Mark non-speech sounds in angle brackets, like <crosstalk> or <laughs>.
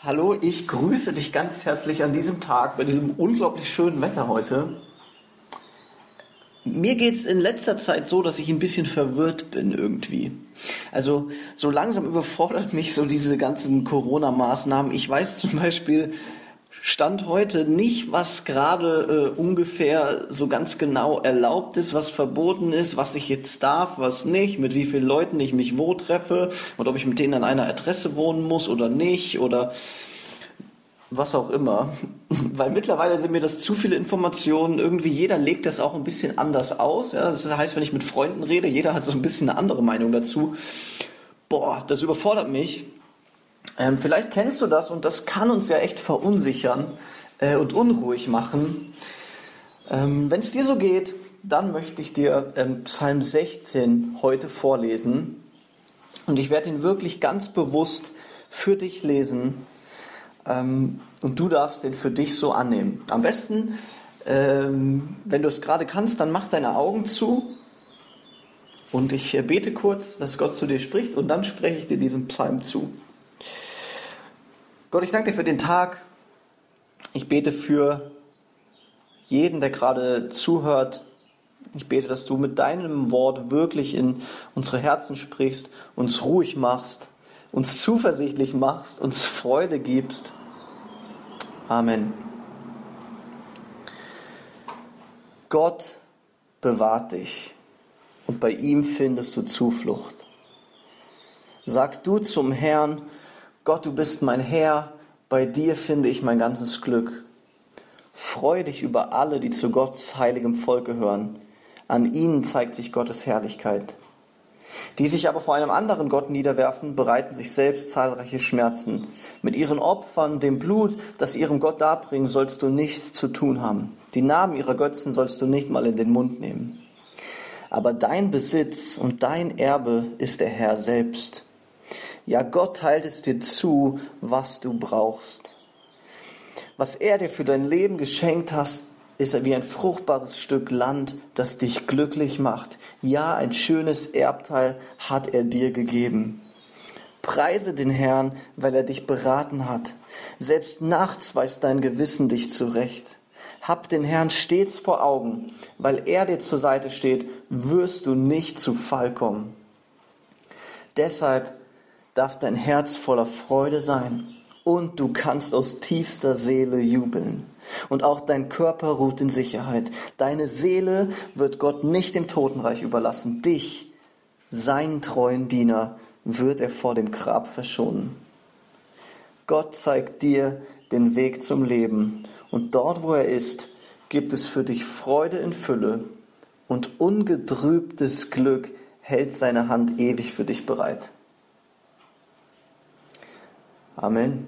Hallo, ich grüße dich ganz herzlich an diesem Tag, bei diesem unglaublich schönen Wetter heute. Mir geht es in letzter Zeit so, dass ich ein bisschen verwirrt bin irgendwie. Also so langsam überfordert mich so diese ganzen Corona-Maßnahmen. Ich weiß zum Beispiel Stand heute nicht, was gerade äh, ungefähr so ganz genau erlaubt ist, was verboten ist, was ich jetzt darf, was nicht, mit wie vielen Leuten ich mich wo treffe und ob ich mit denen an einer Adresse wohnen muss oder nicht oder was auch immer. <laughs> Weil mittlerweile sind mir das zu viele Informationen. Irgendwie jeder legt das auch ein bisschen anders aus. Ja, das heißt, wenn ich mit Freunden rede, jeder hat so ein bisschen eine andere Meinung dazu. Boah, das überfordert mich. Ähm, vielleicht kennst du das und das kann uns ja echt verunsichern äh, und unruhig machen. Ähm, Wenn es dir so geht, dann möchte ich dir ähm, Psalm 16 heute vorlesen. Und ich werde ihn wirklich ganz bewusst für dich lesen. Ähm, und du darfst den für dich so annehmen. Am besten, ähm, wenn du es gerade kannst, dann mach deine Augen zu. Und ich äh, bete kurz, dass Gott zu dir spricht. Und dann spreche ich dir diesen Psalm zu. Gott, ich danke dir für den Tag. Ich bete für jeden, der gerade zuhört. Ich bete, dass du mit deinem Wort wirklich in unsere Herzen sprichst, uns ruhig machst, uns zuversichtlich machst, uns Freude gibst. Amen. Gott bewahrt dich und bei ihm findest du Zuflucht. Sag du zum Herrn, Gott, du bist mein Herr, bei dir finde ich mein ganzes Glück. Freu dich über alle, die zu Gottes heiligem Volk gehören. An ihnen zeigt sich Gottes Herrlichkeit. Die sich aber vor einem anderen Gott niederwerfen, bereiten sich selbst zahlreiche Schmerzen. Mit ihren Opfern, dem Blut, das sie ihrem Gott darbringen, sollst du nichts zu tun haben. Die Namen ihrer Götzen sollst du nicht mal in den Mund nehmen. Aber dein Besitz und dein Erbe ist der Herr selbst. Ja, Gott teilt es dir zu, was du brauchst. Was er dir für dein Leben geschenkt hat, ist wie ein fruchtbares Stück Land, das dich glücklich macht. Ja, ein schönes Erbteil hat er dir gegeben. Preise den Herrn, weil er dich beraten hat. Selbst nachts weist dein Gewissen dich zurecht. Hab den Herrn stets vor Augen, weil er dir zur Seite steht, wirst du nicht zu Fall kommen. Deshalb darf dein Herz voller Freude sein und du kannst aus tiefster Seele jubeln. Und auch dein Körper ruht in Sicherheit. Deine Seele wird Gott nicht dem Totenreich überlassen. Dich, seinen treuen Diener, wird er vor dem Grab verschonen. Gott zeigt dir den Weg zum Leben. Und dort, wo er ist, gibt es für dich Freude in Fülle und ungetrübtes Glück hält seine Hand ewig für dich bereit. Amen.